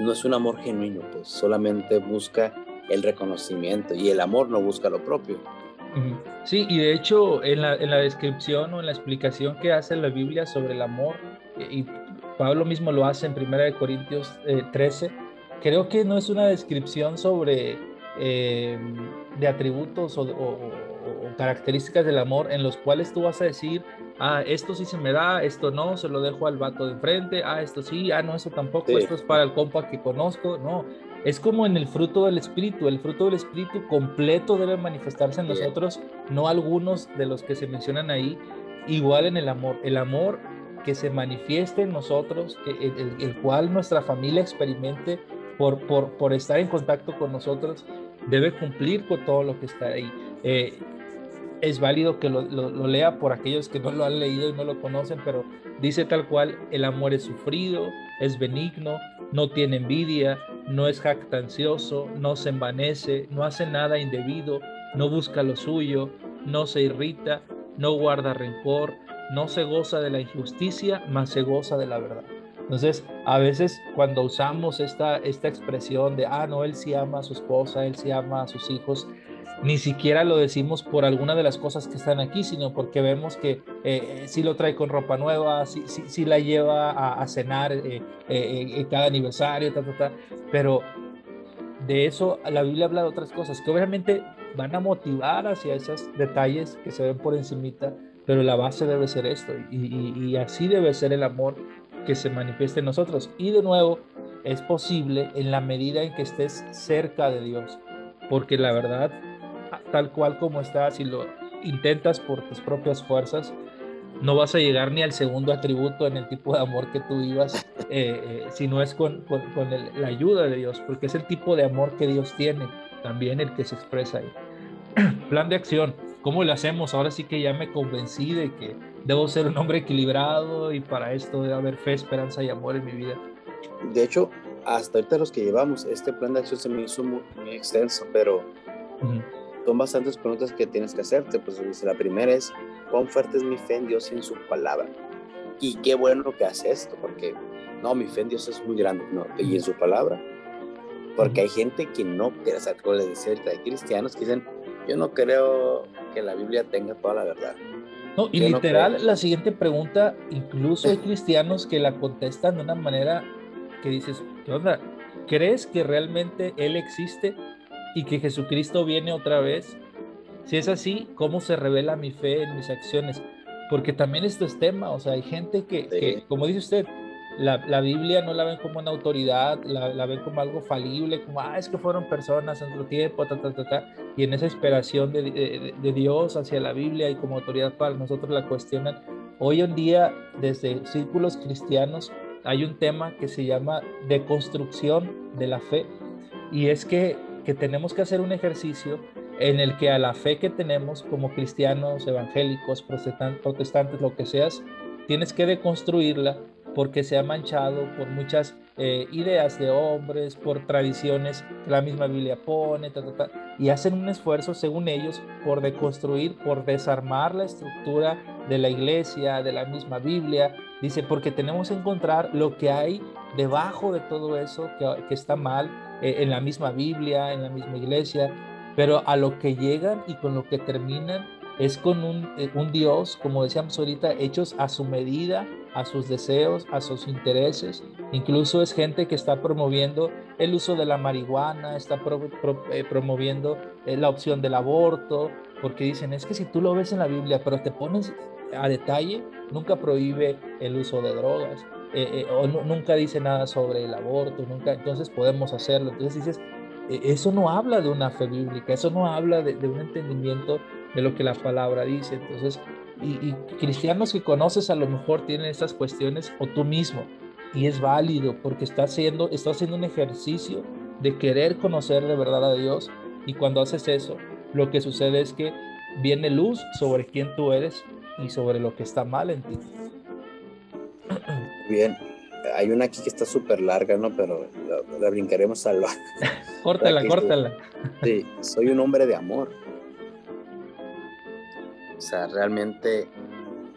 no es un amor genuino, pues solamente busca el reconocimiento y el amor no busca lo propio. Sí, y de hecho en la, en la descripción o en la explicación que hace la Biblia sobre el amor, y Pablo mismo lo hace en 1 Corintios 13, eh, creo que no es una descripción sobre eh, de atributos o, características del amor en los cuales tú vas a decir, ah, esto sí se me da, esto no, se lo dejo al vato de enfrente, ah, esto sí, ah, no, eso tampoco, esto es para el compa que conozco, no. Es como en el fruto del Espíritu, el fruto del Espíritu completo debe manifestarse en nosotros, no algunos de los que se mencionan ahí, igual en el amor. El amor que se manifieste en nosotros, que, el, cual nuestra familia experimente por, por, por, estar en contacto con nosotros, debe cumplir con todo lo que está ahí. Eh, es válido que lo, lea por aquellos que no lo han leído y no lo conocen, pero dice tal cual, el amor es sufrido, es benigno, no tiene envidia, no es jactancioso, no se envanece, no hace nada indebido, no busca lo suyo, no se irrita, no guarda rencor, no se goza de la injusticia, mas se goza de la verdad. Entonces, a veces cuando usamos esta, esta expresión de, ah, no, él sí ama a su esposa, él sí ama a sus hijos, ni siquiera lo decimos por alguna de las cosas que están aquí, sino porque vemos que eh, sí lo trae con ropa nueva, sí, sí, la lleva a, cenar eh, eh, en cada aniversario, pero de eso la Biblia habla de otras cosas que obviamente van a motivar hacia esos detalles que se ven por encimita, pero la base debe ser esto y, y así debe ser el amor que se manifieste en nosotros. Y de nuevo, es posible en la medida en que estés cerca de Dios, porque la verdad tal cual como estás y lo intentas por tus propias fuerzas, no vas a llegar ni al segundo atributo en el tipo de amor que tú vivas, eh, eh, si no es con, con, la ayuda de Dios, porque es el tipo de amor que Dios tiene, también el que se expresa ahí. Plan de acción, ¿cómo lo hacemos? Ahora sí que ya me convencí de que debo ser un hombre equilibrado y para esto debe haber fe, esperanza y amor en mi vida. De hecho, hasta ahorita los que llevamos, este plan de acción se me hizo muy, extenso, pero son bastantes preguntas que tienes que hacerte. Pues la primera es, ¿cuán fuerte es mi fe en Dios y en su palabra? Y qué bueno que hace esto, porque no, mi fe en Dios es muy grande, no, y en su palabra. Porque hay gente que no quiere hacer, como les decía, hay cristianos que dicen, yo no creo que la Biblia tenga toda la verdad. No, y literal, la siguiente pregunta, incluso hay cristianos que la contestan de una manera que dices, ¿qué onda? ¿Crees que realmente Él existe? Y que Jesucristo viene otra vez? Si es así, ¿cómo se revela mi fe en mis acciones? Porque también esto es tema, o sea, hay gente que, como dice usted, la, Biblia no la ven como una autoridad, la, ven como algo falible, como, ah, es que fueron personas en otro tiempo, ta, ta, ta, ta, y en esa esperación de, de, Dios hacia la Biblia y como autoridad para nosotros la cuestionan. Hoy en día, desde círculos cristianos, hay un tema que se llama deconstrucción de la fe, y es que, que tenemos que hacer un ejercicio en el que a la fe que tenemos como cristianos, evangélicos, protestantes, lo que seas, tienes que deconstruirla porque se ha manchado por muchas eh, ideas de hombres, por tradiciones que la misma Biblia pone, y hacen un esfuerzo, según ellos, por deconstruir, por desarmar la estructura de la iglesia, de la misma Biblia. Dice, porque tenemos que encontrar lo que hay debajo de todo eso que, está mal eh, en la misma Biblia, en la misma iglesia, pero a lo que llegan y con lo que terminan es con un, eh, un Dios, como decíamos ahorita, hechos a su medida, a sus deseos, a sus intereses. Incluso es gente que está promoviendo el uso de la marihuana, está eh, promoviendo la opción del aborto, porque dicen, es que si tú lo ves en la Biblia, pero te pones a detalle, nunca prohíbe el uso de drogas. Eh, o nunca dice nada sobre el aborto, nunca, entonces podemos hacerlo. Entonces dices, eso no habla de una fe bíblica, eso no habla de, de un entendimiento de lo que la palabra dice. Entonces, y, cristianos que conoces a lo mejor tienen estas cuestiones o tú mismo y es válido porque está haciendo, está haciendo un ejercicio de querer conocer de verdad a Dios y cuando haces eso, lo que sucede es que viene luz sobre quién tú eres y sobre lo que está mal en ti. Bien, hay una aquí que está súper larga, ¿no? Pero la, brincaremos al... córtala, córtala. Sí, soy un hombre de amor. O sea, realmente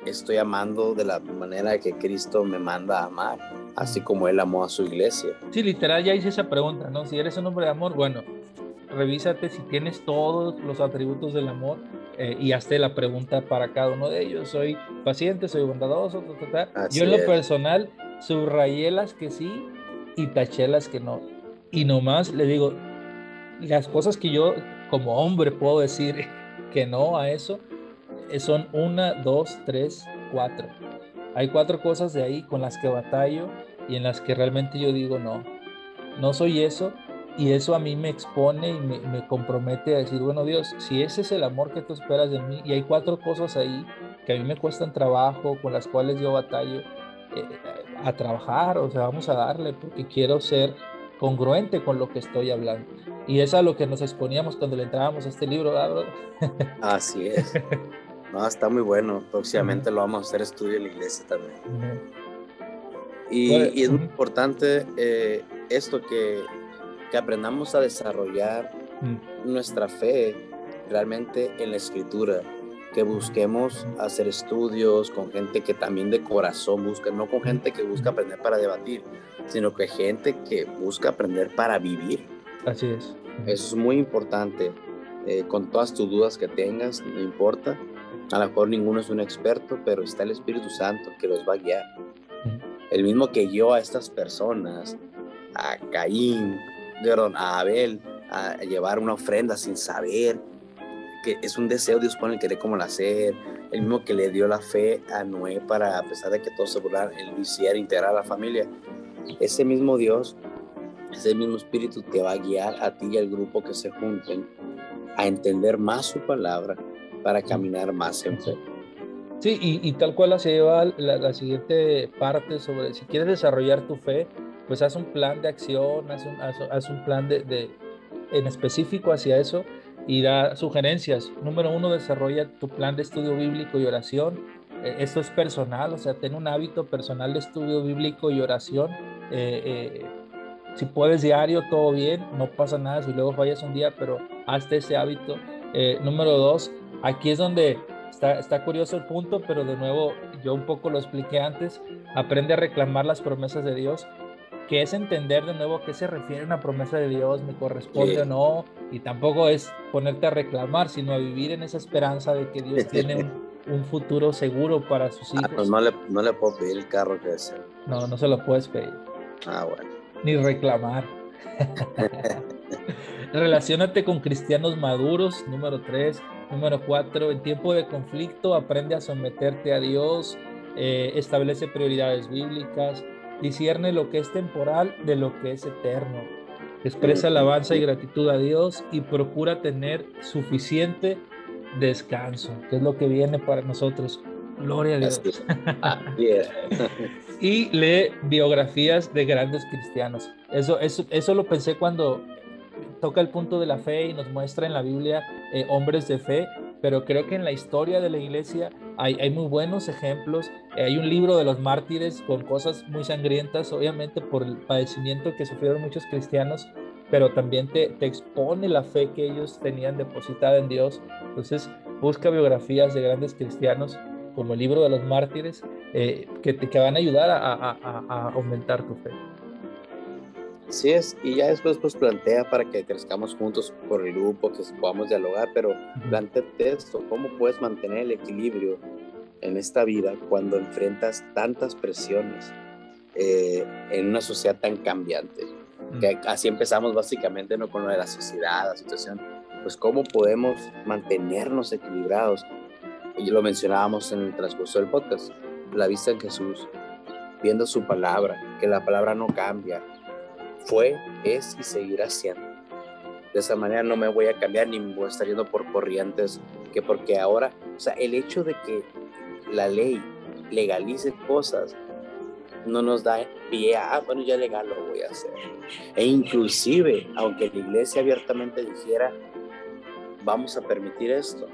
estoy amando de la manera que Cristo me manda a amar, así como Él amó a su iglesia. Sí, literal, ya hice esa pregunta, ¿no? Si eres un hombre de amor, bueno, revísate si tienes todos los atributos del amor eh, y hazte la pregunta para cada uno de ellos. Soy paciente, soy bondadoso, Yo en lo personal subrayé las que sí y taché las que no. Y nomás le digo, las cosas que yo como hombre puedo decir que no a eso, eh, son una, dos, tres, cuatro. Hay cuatro cosas de ahí con las que batallo y en las que realmente yo digo no, no soy eso y eso a mí me expone y me, compromete a decir, bueno Dios, si ese es el amor que tú esperas de mí y hay cuatro cosas ahí que a mí me cuestan trabajo, con las cuales yo batallo eh, a trabajar, o sea, vamos a darle porque quiero ser congruente con lo que estoy hablando. Y es a lo que nos exponíamos cuando le entrábamos a este libro, ¿verdad? Así es. No, está muy bueno. Próximamente lo vamos a hacer estudio en la iglesia también. y, pues, y, es muy importante eh, esto que, que, aprendamos a desarrollar nuestra fe realmente en la escritura, que busquemos hacer estudios con gente que también de corazón busca, no con gente que busca aprender para debatir, sino que gente que busca aprender para vivir. Así es. Eso es muy importante. Eh, con todas tus dudas que tengas, no importa, a lo mejor ninguno es un experto, pero está el Espíritu Santo que los va a guiar. El mismo que guió a estas personas, a Caín, perdón, a Abel, a llevar una ofrenda sin saber, que es un deseo, Dios pone el querer como el hacer. El mismo que le dio la fe a Noé para, a pesar de que todos se burlaran, él lo hiciera integrar a la familia. Ese mismo Dios, ese mismo Espíritu te va a guiar a ti y al grupo que se junten a entender más su palabra para caminar más en fe. Sí, y, tal cual se lleva la, siguiente parte sobre si quieres desarrollar tu fe, pues haz un plan de acción, haz un, plan de, en específico hacia eso y da sugerencias. Número uno, desarrolla tu plan de estudio bíblico y oración. E, esto es personal, o sea, ten un hábito personal de estudio bíblico y oración. Eh, eh, si puedes diario, todo bien, no pasa nada si luego fallas un día, pero hazte ese hábito. Eh, número dos, Aquí es donde está curioso el punto, pero de nuevo yo un poco lo expliqué antes, aprende a reclamar las promesas de Dios, que es entender de nuevo a qué se refiere una promesa de Dios, me corresponde o no, y tampoco es ponerte a reclamar, sino a vivir en esa esperanza de que Dios tiene un, futuro seguro para sus ah, hijos. pues no, le, no le puedo pedir el carro que desea. No, no se lo puedes pedir. Ah, bueno. Ni reclamar. Relaciónate con cristianos maduros, número tres. Número cuatro, en tiempo de conflicto aprende a someterte a Dios, eh, establece prioridades bíblicas, discierne lo que es temporal de lo que es eterno. Expresa alabanza y gratitud a Dios y procura tener suficiente descanso, que es lo que viene para nosotros. Gloria a Dios. y lee biografías de grandes cristianos. Eso, eso, eso lo pensé cuando toca el punto de la fe y nos muestra en la Biblia eh, hombres de fe, pero creo que en la historia de la iglesia hay, muy buenos ejemplos. Eh, hay un libro de los mártires con cosas muy sangrientas, obviamente por el padecimiento que sufrieron muchos cristianos, pero también te, expone la fe que ellos tenían depositada en Dios. Entonces, busca biografías de grandes cristianos como el libro de los mártires, eh, que, te, que van a ayudar a, aumentar tu fe. Sí es, y ya después pues plantea para que crezcamos juntos por el grupo, que podamos dialogar, pero plantea esto, ¿cómo puedes mantener el equilibrio en esta vida cuando enfrentas tantas presiones eh, en una sociedad tan cambiante? Que así empezamos básicamente ¿no? con lo de la sociedad, la situación, pues cómo podemos mantenernos equilibrados y lo mencionábamos en el transcurso del podcast, la vista en Jesús, viendo su palabra, que la palabra no cambia, fue, es y seguirá siendo. De esa manera no me voy a cambiar ni me voy a estar yendo por corrientes, que porque ahora, o sea, el hecho de que la ley legalice cosas no nos da pie a, ah, bueno, ya legal lo voy a hacer. E inclusive, aunque la iglesia abiertamente dijera, vamos a permitir esto,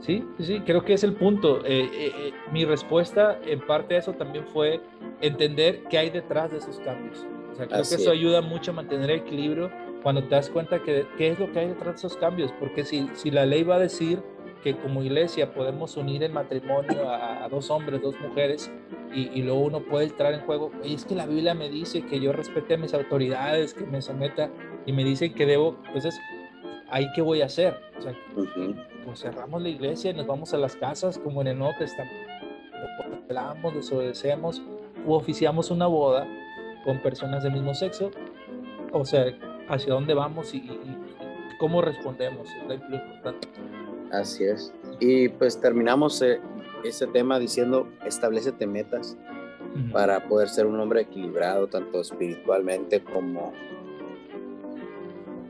Sí, sí, creo que es el punto. Eh, eh, eh, mi respuesta en parte a eso también fue entender qué hay detrás de esos cambios. O sea, creo que eso ayuda mucho a mantener el equilibrio cuando te das cuenta que qué es lo que hay detrás de esos cambios. Porque si, si la ley va a decir que como iglesia podemos unir en matrimonio a, dos hombres, dos mujeres, y, y, luego uno puede entrar en juego, y es que la Biblia me dice que yo respete a mis autoridades, que me someta, y me dice que debo, entonces, ¿ahí qué voy a hacer? O sea, pues cerramos la iglesia y nos vamos a las casas como en el Nuevo Testamento. Hablamos, desobedecemos u oficiamos una boda con personas del mismo sexo. O sea, hacia dónde vamos y, cómo respondemos es lo importante. Así es. Y pues terminamos eh, ese tema diciendo, establecete metas para poder ser un hombre equilibrado, tanto espiritualmente como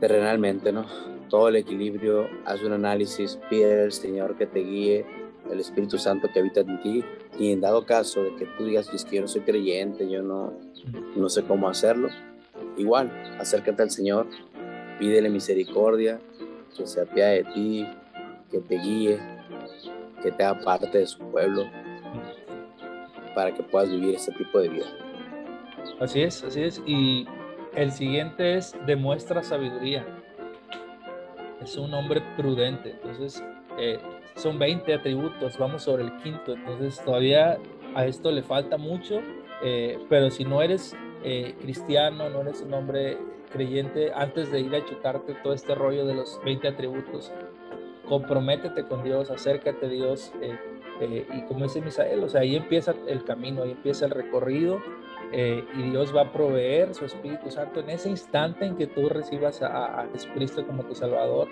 terrenalmente, ¿no? todo el equilibrio, haz un análisis, pide al Señor que te guíe, el Espíritu Santo que habita en ti, y en dado caso de que tú digas, es que yo no soy creyente, yo no, no sé cómo hacerlo, igual, acércate al Señor, pídele misericordia, que se apiade de ti, que te guíe, que te haga parte de su pueblo, para que puedas vivir este tipo de vida. Así es, así es. Y el siguiente es demuestra sabiduría es un hombre prudente. Entonces, eh, son 20 atributos, vamos sobre el quinto, entonces todavía a esto le falta mucho, eh, pero si no eres eh, cristiano, no eres un hombre creyente, antes de ir a chutarte todo este rollo de los 20 atributos, comprométete con Dios, acércate a Dios, y como dice Misael, o sea, ahí empieza el camino, ahí empieza el recorrido, eh, y Dios va a proveer su Espíritu Santo en ese instante en que tú recibas a, Jesucristo como tu Salvador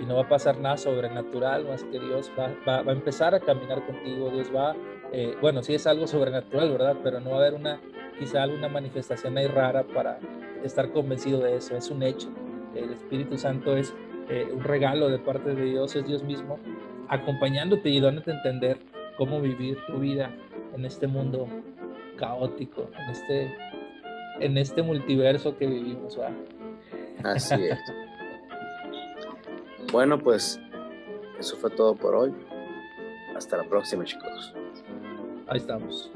y no va a pasar nada sobrenatural más que Dios va, va, a empezar a caminar contigo, Dios va, eh, bueno, sí es algo sobrenatural, ¿verdad? Pero no va a haber una, quizá alguna manifestación ahí rara para estar convencido de eso, es un hecho. El Espíritu Santo es eh, un regalo de parte de Dios, es Dios mismo acompañándote y dándote a entender cómo vivir tu vida en este mundo caótico en este, en este multiverso que vivimos. Así es. bueno, pues eso fue todo por hoy. Hasta la próxima, chicos. Ahí estamos.